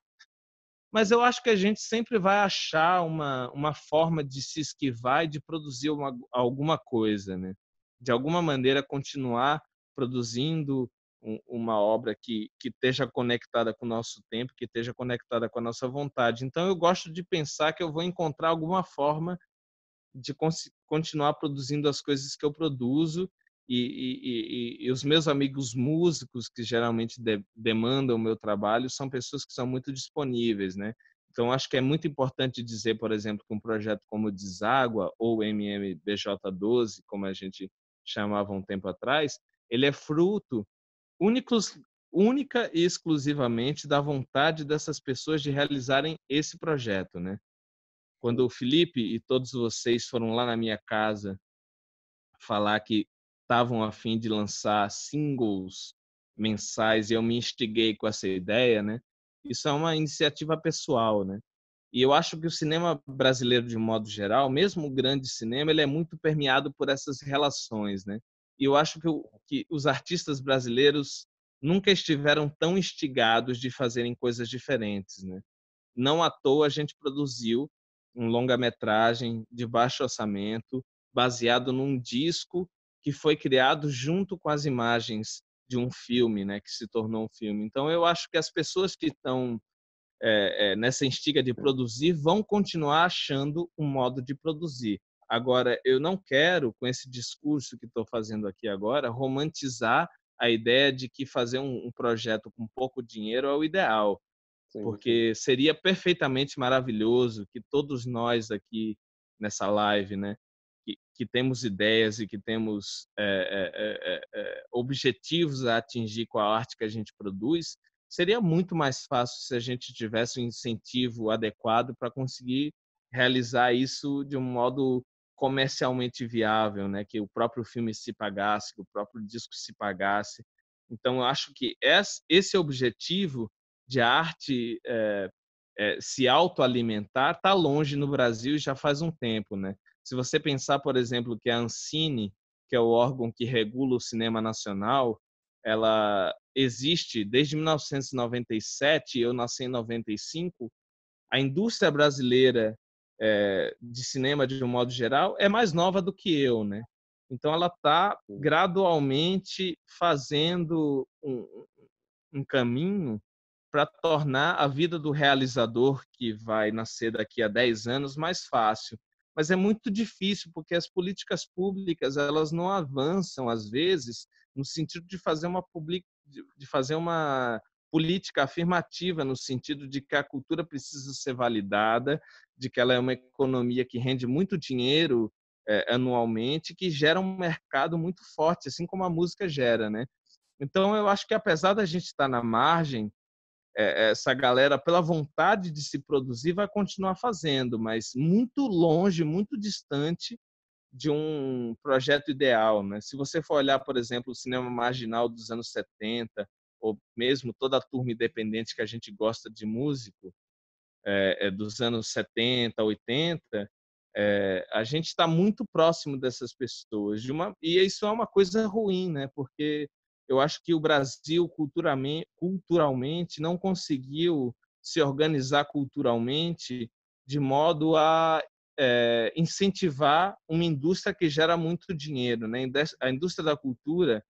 mas eu acho que a gente sempre vai achar uma, uma forma de se esquivar e de produzir uma, alguma coisa, né? De alguma maneira continuar produzindo um, uma obra que, que esteja conectada com o nosso tempo, que esteja conectada com a nossa vontade. Então eu gosto de pensar que eu vou encontrar alguma forma de continuar produzindo as coisas que eu produzo e, e, e, os meus amigos músicos que geralmente de, demandam o meu trabalho são pessoas que são muito disponíveis, né? Então acho que é muito importante dizer, por exemplo, que um projeto como Deságua ou MMBJ12, como a gente chamava um tempo atrás, ele é fruto únicos, única e exclusivamente da vontade dessas pessoas de realizarem esse projeto, né? Quando o Felipe e todos vocês foram lá na minha casa falar que estavam a fim de lançar singles mensais e eu me instiguei com essa ideia, né? Isso é uma iniciativa pessoal, né? E eu acho que o cinema brasileiro, de modo geral, mesmo o grande cinema, ele é muito permeado por essas relações, né? E eu acho que, o, que os artistas brasileiros nunca estiveram tão instigados de fazerem coisas diferentes, né? Não à toa a gente produziu um longa-metragem de baixo orçamento, baseado num disco que foi criado junto com as imagens de um filme, né, que se tornou um filme. Então, eu acho que as pessoas que estão é, é, nessa instiga de produzir vão continuar achando um modo de produzir. Agora, eu não quero, com esse discurso que estou fazendo aqui agora, romantizar a ideia de que fazer um, um projeto com pouco dinheiro é o ideal, sim, porque seria perfeitamente maravilhoso que todos nós aqui nessa live, né, que, temos ideias e que temos é, é, objetivos a atingir com a arte que a gente produz, seria muito mais fácil se a gente tivesse um incentivo adequado para conseguir realizar isso de um modo comercialmente viável, né? Que o próprio filme se pagasse, que o próprio disco se pagasse. Então, eu acho que esse objetivo de arte é, é, se autoalimentar está longe no Brasil já faz um tempo, né? Se você pensar, por exemplo, que a Ancine, que é o órgão que regula o cinema nacional, ela existe desde 1997, eu nasci em 95, a indústria brasileira é, de cinema, de um modo geral, é mais nova do que eu, né? Então, ela está gradualmente fazendo um, um caminho para tornar a vida do realizador que vai nascer daqui a 10 anos mais fácil mas é muito difícil porque as políticas públicas elas não avançam às vezes no sentido de fazer uma public... de fazer uma política afirmativa no sentido de que a cultura precisa ser validada, de que ela é uma economia que rende muito dinheiro é, anualmente que gera um mercado muito forte, assim como a música gera, né? Então, eu acho que apesar da gente estar na margem, essa galera, pela vontade de se produzir, vai continuar fazendo, mas muito longe, muito distante de um projeto ideal. Né? Se você for olhar, por exemplo, o cinema marginal dos anos 70, ou mesmo toda a turma independente que a gente gosta de músico, é, é, dos anos 70, 80, é, a gente está muito próximo dessas pessoas. De uma, e isso é uma coisa ruim, né? porque eu acho que o Brasil culturalmente, não conseguiu se organizar culturalmente de modo a é, incentivar uma indústria que gera muito dinheiro. Né? A indústria da cultura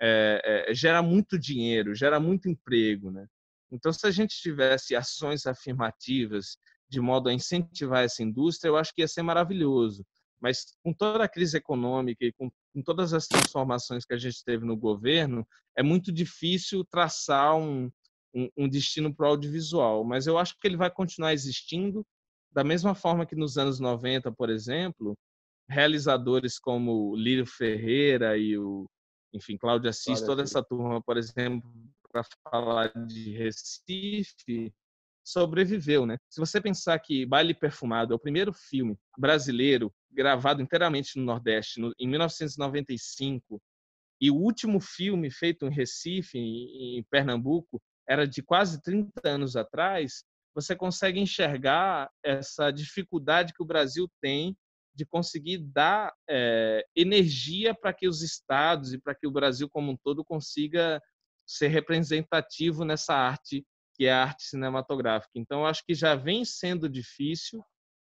é, é, gera muito dinheiro, gera muito emprego. Né? Então, se a gente tivesse ações afirmativas de modo a incentivar essa indústria, eu acho que ia ser maravilhoso. Mas com toda a crise econômica e com, com todas as transformações que a gente teve no governo, é muito difícil traçar um, um, um destino para o audiovisual. Mas eu acho que ele vai continuar existindo, da mesma forma que nos anos 90, por exemplo, realizadores como Lírio Ferreira e o, enfim, Cláudio Assis, toda essa turma, por exemplo, para falar de Recife, sobreviveu, né? Se você pensar que Baile Perfumado é o primeiro filme brasileiro gravado inteiramente no Nordeste no, em 1995 e o último filme feito em Recife, em, em Pernambuco, era de quase 30 anos atrás, você consegue enxergar essa dificuldade que o Brasil tem de conseguir dar é, energia para que os estados e para que o Brasil como um todo consiga ser representativo nessa arte que é a arte cinematográfica. Então, acho que já vem sendo difícil,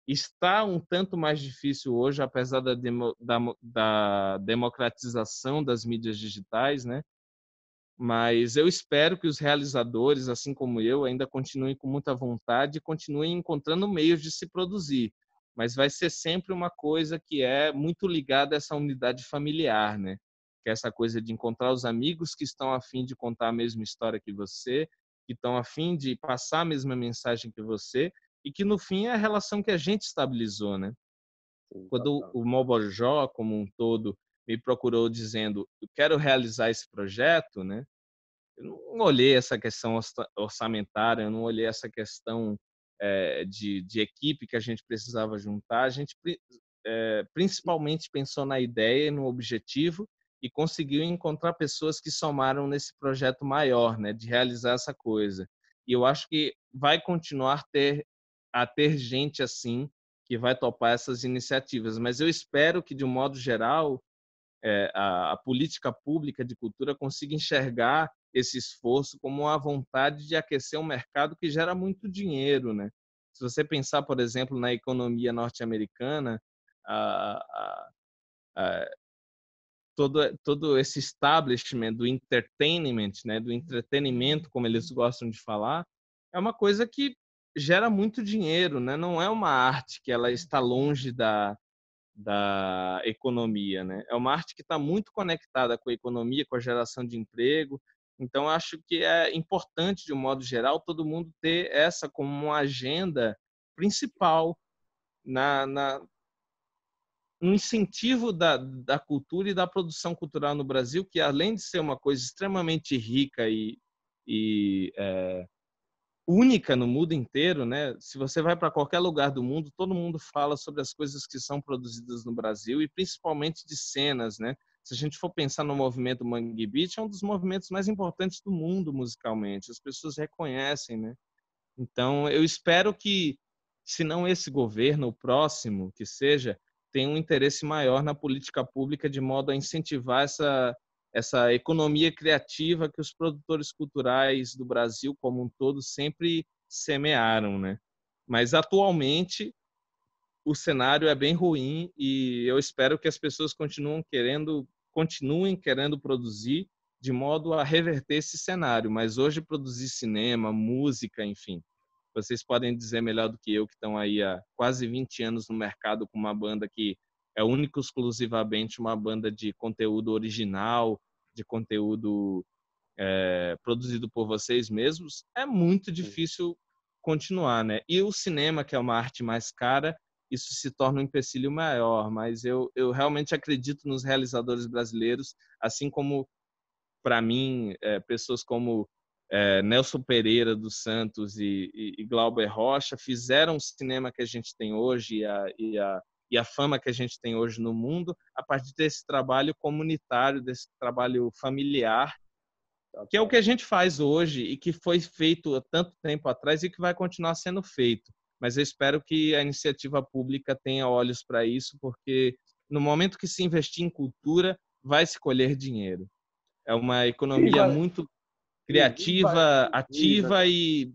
está um tanto mais difícil hoje, apesar da, demo, da, da democratização das mídias digitais, né? Mas eu espero que os realizadores, assim como eu, ainda continuem com muita vontade e continuem encontrando meios de se produzir. Mas vai ser sempre uma coisa que é muito ligada a essa unidade familiar, né? Que é essa coisa de encontrar os amigos que estão a fim de contar a mesma história que você que estão a fim de passar a mesma mensagem que você e que no fim é a relação que a gente estabilizou, né? Sim, Quando o Mobojó como um todo me procurou dizendo eu quero realizar esse projeto, né? Eu não olhei essa questão orçamentária, eu não olhei essa questão é, de, de, equipe que a gente precisava juntar. A gente é, principalmente pensou na ideia, no objetivo e conseguiu encontrar pessoas que somaram nesse projeto maior, né, de realizar essa coisa. E eu acho que vai continuar ter, a ter gente assim que vai topar essas iniciativas. Mas eu espero que, de um modo geral, é, a, a, política pública de cultura consiga enxergar esse esforço como uma vontade de aquecer um mercado que gera muito dinheiro, né? Se você pensar, por exemplo, na economia norte-americana, a, a, todo todo esse establishment do entertainment, né, do entretenimento, como eles gostam de falar, é uma coisa que gera muito dinheiro, né? Não é uma arte que ela está longe da da economia, né? É uma arte que está muito conectada com a economia, com a geração de emprego. Então, acho que é importante, de um modo geral, todo mundo ter essa como uma agenda principal na, na, um incentivo da, da cultura e da produção cultural no Brasil, que além de ser uma coisa extremamente rica e, e é, única no mundo inteiro, né? Se você vai para qualquer lugar do mundo, todo mundo fala sobre as coisas que são produzidas no Brasil e principalmente de cenas, né? Se a gente for pensar no movimento Mangue Beat, é um dos movimentos mais importantes do mundo musicalmente. As pessoas reconhecem, né? Então, eu espero que, se não esse governo, o próximo que seja, tem um interesse maior na política pública de modo a incentivar essa, essa economia criativa que os produtores culturais do Brasil como um todo sempre semearam, né? Mas atualmente o cenário é bem ruim e eu espero que as pessoas continuem querendo continuem querendo produzir de modo a reverter esse cenário, mas hoje produzir cinema, música, enfim, vocês podem dizer melhor do que eu, que estão aí há quase 20 anos no mercado com uma banda que é única exclusivamente uma banda de conteúdo original, de conteúdo é, produzido por vocês mesmos, é muito difícil continuar, né? E o cinema, que é uma arte mais cara, isso se torna um empecilho maior. Mas eu, eu realmente acredito nos realizadores brasileiros, assim como, para mim, é, pessoas como é, Nelson Pereira dos Santos e, e, e, Glauber Rocha fizeram o cinema que a gente tem hoje e a, e, a, e a fama que a gente tem hoje no mundo a partir desse trabalho comunitário, desse trabalho familiar, que é o que a gente faz hoje e que foi feito há tanto tempo atrás e que vai continuar sendo feito. Mas eu espero que a iniciativa pública tenha olhos para isso, porque no momento que se investir em cultura, vai se colher dinheiro. É uma economia muito criativa, ativa e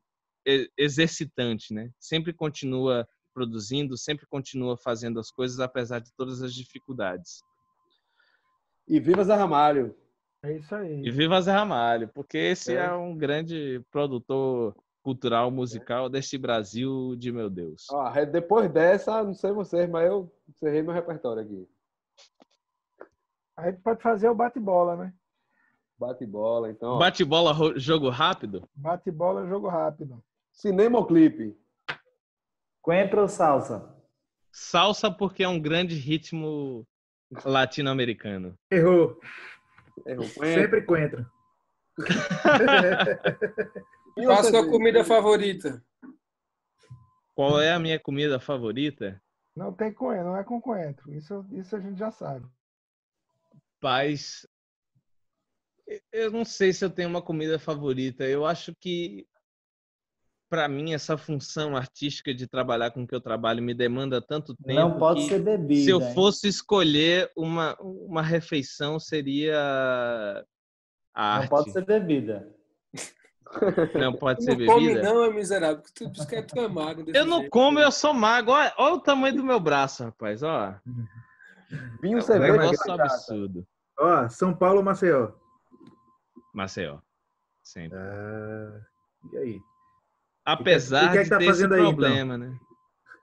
exercitante, né? Sempre continua produzindo, sempre continua fazendo as coisas apesar de todas as dificuldades. E viva Zé Ramalho! É isso aí. E viva Zé Ramalho, porque esse é, é um grande produtor cultural, musical é. deste Brasil de meu Deus. Ah, depois dessa, não sei vocês, mas eu encerrei meu repertório aqui. A gente pode fazer o bate-bola, né? Bate-bola, então. Bate-bola, jogo rápido? Bate-bola, jogo rápido. Cinema ou clipe? Coentro ou salsa? Salsa porque é um grande ritmo latino-americano. Errou. Errou. Sempre coentro. Qual a sua comida favorita? Qual é a minha comida favorita? Não tem coentro, não é com coentro. Isso, isso a gente já sabe. Paz, eu não sei se eu tenho uma comida favorita. Eu acho que para mim essa função artística de trabalhar com o que eu trabalho me demanda tanto tempo. Não pode ser bebida. Se eu fosse escolher uma uma refeição seria a arte. Não pode ser bebida. Não pode ser não bebida. Come não, é miserável. Tu, tu, tu, tu é magro. Eu não jeito. como, eu sou magro. Olha, olha, o tamanho do meu braço, rapaz. Ó. Vinho é um cerveja. negócio absurdo. Ó, São Paulo, Maceió. Maceió. Sempre. Ah, e aí? Apesar e que é que de tá ter esse fazendo aí, então? problema, né?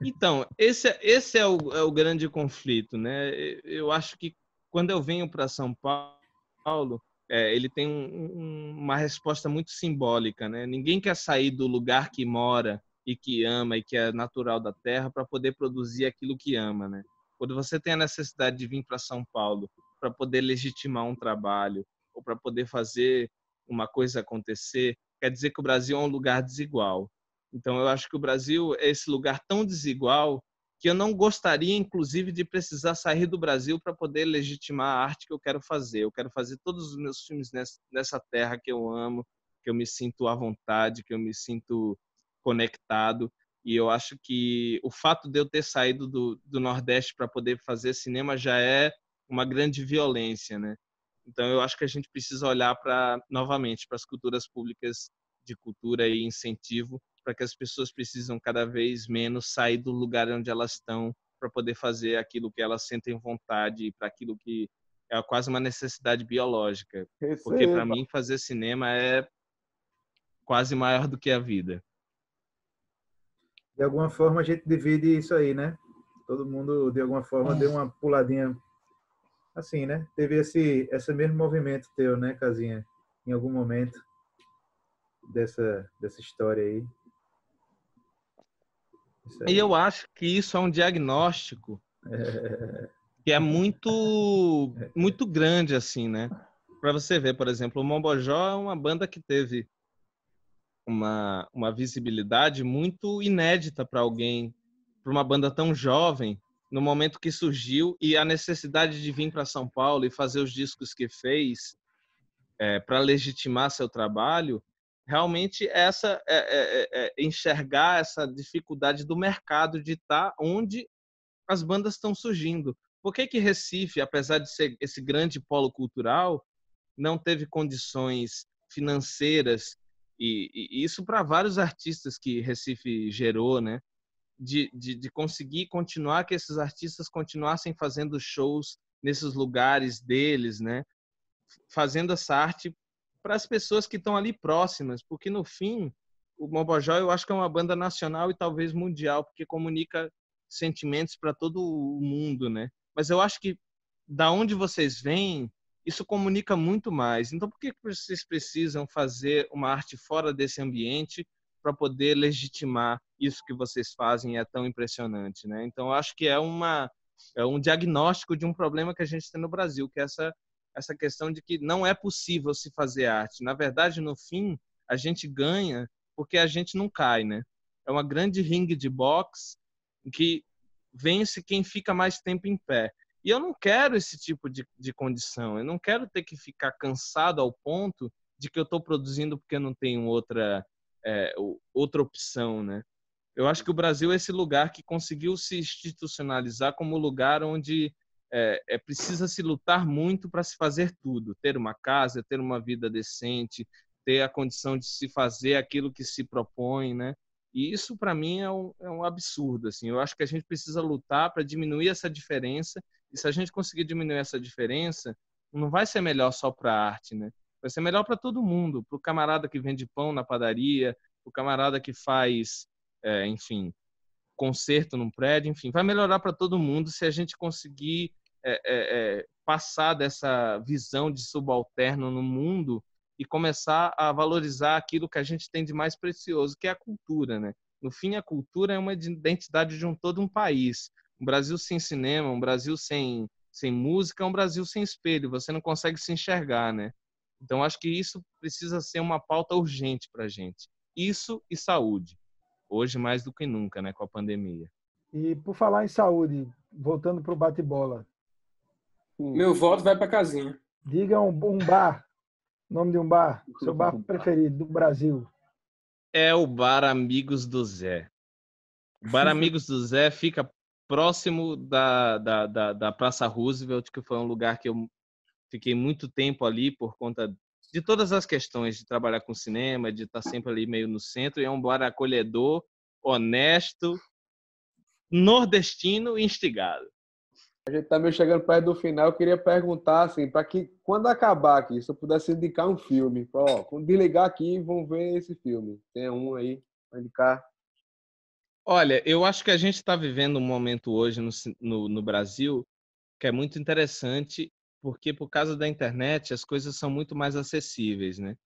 Então, esse, é- esse é, o, é o grande conflito, né? Eu acho que quando eu venho para São Paulo, é, ele tem um- um- uma resposta muito simbólica, né? Ninguém quer sair do lugar que mora e que ama e que é natural da terra para poder produzir aquilo que ama, né? Quando você tem a necessidade de vir para São Paulo para poder legitimar um trabalho ou para poder fazer uma coisa acontecer, quer dizer que o Brasil é um lugar desigual. Então, eu acho que o Brasil é esse lugar tão desigual que eu não gostaria, inclusive, de precisar sair do Brasil para poder legitimar a arte que eu quero fazer. Eu quero fazer todos os meus filmes nessa terra que eu amo, que eu me sinto à vontade, que eu me sinto conectado. E eu acho que o fato de eu ter saído do, do Nordeste para poder fazer cinema já é uma grande violência, né? Então, eu acho que a gente precisa olhar para novamente para as culturas públicas de cultura e incentivo para que as pessoas precisam cada vez menos sair do lugar onde elas estão para poder fazer aquilo que elas sentem vontade, para aquilo que é quase uma necessidade biológica. Porque para mim fazer cinema é quase maior do que a vida. De alguma forma a gente divide isso aí, né? Todo mundo de alguma forma deu uma puladinha assim, né? Teve esse esse mesmo movimento teu, né, Casinha? Em algum momento dessa dessa história aí. E eu acho que isso é um diagnóstico que é muito muito grande assim, né? Para você ver, por exemplo, o Mombojó é uma banda que teve uma uma visibilidade muito inédita para alguém, para uma banda tão jovem, no momento que surgiu e a necessidade de vir para São Paulo e fazer os discos que fez é, para legitimar seu trabalho, realmente essa é, é, é, enxergar essa dificuldade do mercado de estar onde as bandas estão surgindo. Por que que Recife, apesar de ser esse grande polo cultural, não teve condições financeiras e, e isso para vários artistas que Recife gerou, né? De, de, de conseguir continuar que esses artistas continuassem fazendo shows nesses lugares deles, né? Fazendo essa arte para as pessoas que estão ali próximas, porque no fim o Mobojó eu acho que é uma banda nacional e talvez mundial, porque comunica sentimentos para todo o mundo, né? Mas eu acho que da onde vocês vêm, isso comunica muito mais. Então por que vocês precisam fazer uma arte fora desse ambiente para poder legitimar isso que vocês fazem é tão impressionante, né? Então acho que é uma é um diagnóstico de um problema que a gente tem no Brasil, que é essa essa questão de que não é possível se fazer arte. Na verdade, no fim, a gente ganha porque a gente não cai, né? É uma grande ringue de boxe que vence quem fica mais tempo em pé. E eu não quero esse tipo de, de condição. Eu não quero ter que ficar cansado ao ponto de que eu estou produzindo porque não tenho outra, é, outra opção, né? Eu acho que o Brasil é esse lugar que conseguiu se institucionalizar como lugar onde é, é precisa se lutar muito para se fazer tudo, ter uma casa, ter uma vida decente, ter a condição de se fazer aquilo que se propõe, né? E isso para mim é um, é um absurdo, assim. Eu acho que a gente precisa lutar para diminuir essa diferença. E se a gente conseguir diminuir essa diferença, não vai ser melhor só para a arte, né? Vai ser melhor para todo mundo, para o camarada que vende pão na padaria, o camarada que faz, é, enfim, concerto num prédio, enfim, vai melhorar para todo mundo se a gente conseguir é, é, é, passar dessa visão de subalterno no mundo e começar a valorizar aquilo que a gente tem de mais precioso, que é a cultura, né? No fim, a cultura é uma identidade de um todo um país. Um Brasil sem cinema, um Brasil sem sem música, é um Brasil sem espelho. Você não consegue se enxergar, né? Então, acho que isso precisa ser uma pauta urgente para a gente. Isso e saúde. Hoje, mais do que nunca, né, com a pandemia. E por falar em saúde, voltando para o bate-bola. Meu voto vai para casinha. Diga um, um bar Nome de um bar, seu bar preferido do Brasil. É o Bar Amigos do Zé. O Bar Amigos do Zé fica próximo da, da, da, da, Praça Roosevelt, que foi um lugar que eu fiquei muito tempo ali por conta de todas as questões de trabalhar com cinema, de estar sempre ali meio no centro. E é um bar acolhedor, honesto, nordestino e instigado. A gente está meio chegando perto do final. Eu queria perguntar, assim, para que quando acabar aqui, se eu pudesse indicar um filme, ó, quando desligar aqui, vão ver esse filme. Tem um aí para indicar? Olha, eu acho que a gente está vivendo um momento hoje no, no, no Brasil que é muito interessante, porque por causa da internet as coisas são muito mais acessíveis, né?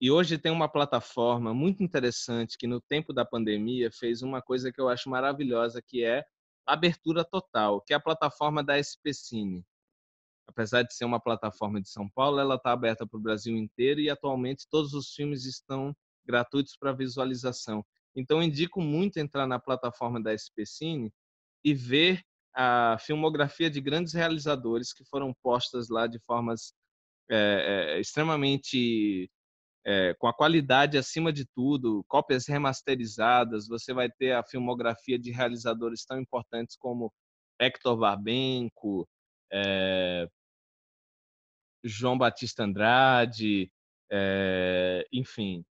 E hoje tem uma plataforma muito interessante que no tempo da pandemia fez uma coisa que eu acho maravilhosa, que é abertura total, que é a plataforma da SP Cine. Apesar de ser uma plataforma de São Paulo, ela está aberta para o Brasil inteiro e atualmente todos os filmes estão gratuitos para visualização. Então, indico muito entrar na plataforma da SP Cine e ver a filmografia de grandes realizadores que foram postas lá de formas é, é, extremamente é, com a qualidade acima de tudo, cópias remasterizadas, você vai ter a filmografia de realizadores tão importantes como Hector Barbenco, João Batista Andrade, enfim,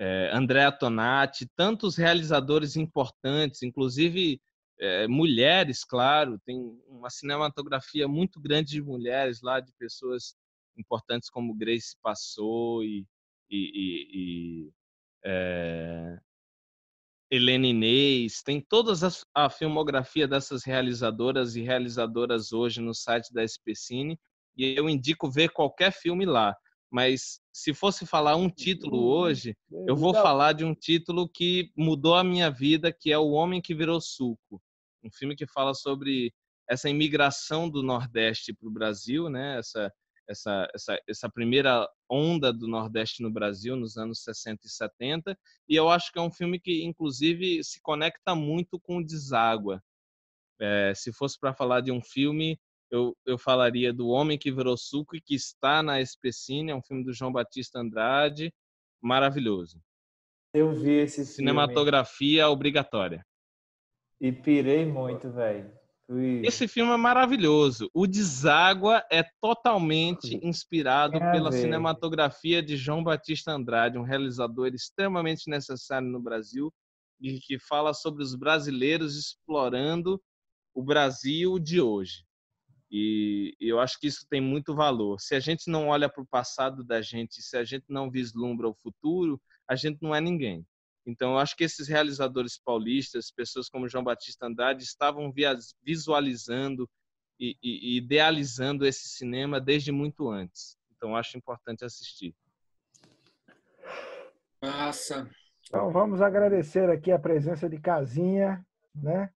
é, Andréa Tonati, tantos realizadores importantes, inclusive é, mulheres, claro, tem uma cinematografia muito grande de mulheres lá, de pessoas importantes como Grace Passou e, e, e, e é, Helena Inês, tem toda a filmografia dessas realizadoras e realizadoras hoje no site da SPCine e eu indico ver qualquer filme lá. Mas se fosse falar um título uhum. hoje, eu vou falar de um título que mudou a minha vida, que é O Homem que Virou Suco. Um filme que fala sobre essa imigração do Nordeste para o Brasil, né? essa essa, essa, essa primeira onda do Nordeste no Brasil nos anos 60 e 70. E eu acho que é um filme que, inclusive, se conecta muito com o Deságua. É, se fosse para falar de um filme, eu, eu falaria do Homem que Virou Suco e que está na Especine, é um filme do João Batista Andrade, maravilhoso. Eu vi esse filme. Cinematografia obrigatória. E pirei muito, velho. Esse filme é maravilhoso. O Deságua é totalmente inspirado é pela ver. cinematografia de João Batista Andrade, um realizador extremamente necessário no Brasil e que fala sobre os brasileiros explorando o Brasil de hoje. E eu acho que isso tem muito valor. Se a gente não olha para o passado da gente, se a gente não vislumbra o futuro, a gente não é ninguém. Então, eu acho que esses realizadores paulistas, pessoas como João Batista Andrade, estavam visualizando e, e, idealizando esse cinema desde muito antes. Então, acho importante assistir. Massa. Então vamos agradecer aqui a presença de Casinha, né?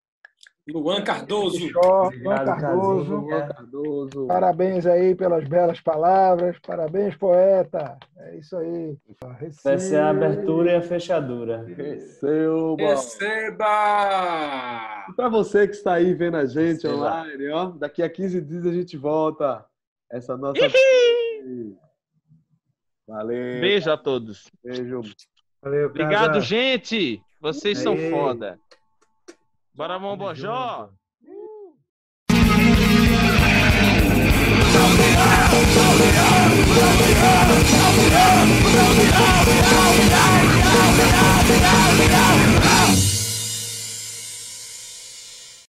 Luan Cardoso. Luan Cardoso. Luan Cardoso. Parabéns aí pelas belas palavras. Parabéns, poeta. É isso aí. Vai ser a abertura e a fechadura. Receba. Receba! Para você que está aí vendo a gente Receba. online, ó, daqui a 15 dias a gente volta. Essa nossa. Valeu. Beijo a todos. Beijo. Valeu, Obrigado, casa. gente. Vocês são Aê. foda. Bora, Mombojó! Uh!